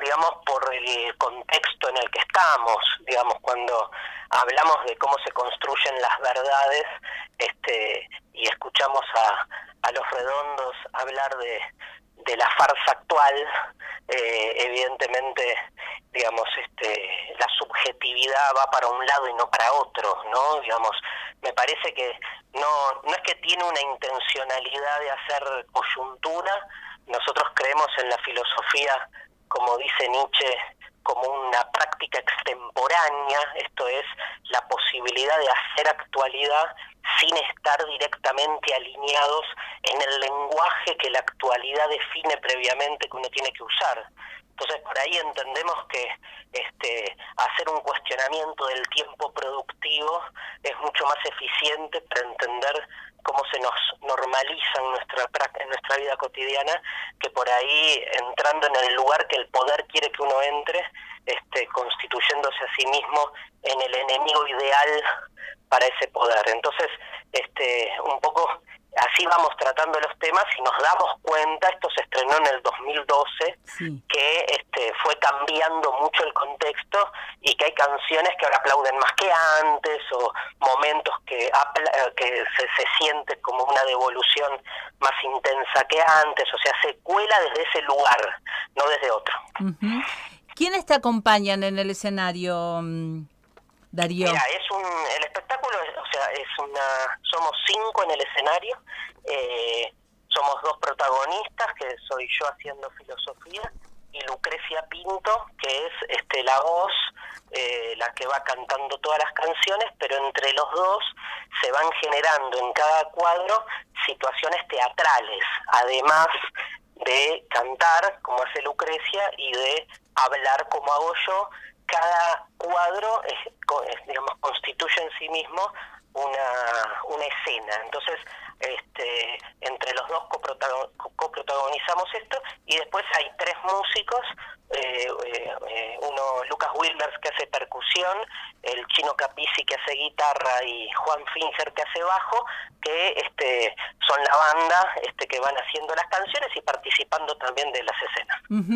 digamos, por el contexto en el que estamos, digamos, cuando hablamos de cómo se construyen las verdades este, y escuchamos a, a los redondos hablar de, de la farsa actual, eh, evidentemente, digamos, este, la subjetividad va para un lado y no para otro, ¿no? Digamos, me parece que no, no es que tiene una intencionalidad de hacer coyuntura, nosotros creemos en la filosofía, como dice Nietzsche, como una práctica extemporánea, esto es la posibilidad de hacer actualidad sin estar directamente alineados en el lenguaje que la actualidad define previamente que uno tiene que usar. Entonces, por ahí entendemos que este, hacer un cuestionamiento del tiempo productivo es mucho más eficiente para entender cómo se nos normaliza en nuestra, en nuestra vida cotidiana, que por ahí entrando en el lugar que el poder quiere que uno entre, este, constituyéndose a sí mismo en el enemigo ideal para ese poder. Entonces, este, un poco así vamos tratando los temas y nos damos cuenta, esto se estrenó en el 2012, que este, fue cambiando mucho el contexto y que hay canciones que ahora aplauden más que antes o momentos que, que se, se siente como una devolución más intensa que antes, o sea, se cuela desde ese lugar, no desde otro. ¿Quiénes te acompañan en el escenario, mm, Darío? Es un, el espectáculo, o sea, es una, somos cinco en el escenario, eh, somos dos protagonistas, que soy yo haciendo filosofía, y Lucrecia Pinto, que es este la voz, eh, la que va cantando todas las canciones, pero entre los dos se van generando en cada cuadro situaciones teatrales, además de cantar, como hace Lucrecia, y de hablar como hago yo, cada cuadro es, digamos, constituye en sí mismo una, una escena. Entonces, este, entre los dos coprotagonizamos esto y después hay tres músicos, eh, eh, eh, uno Lucas Wilders que hace percusión, el chino Capisi que hace guitarra y Juan Finger que hace bajo, que este, son la banda este, que van haciendo las canciones y participando también de las escenas.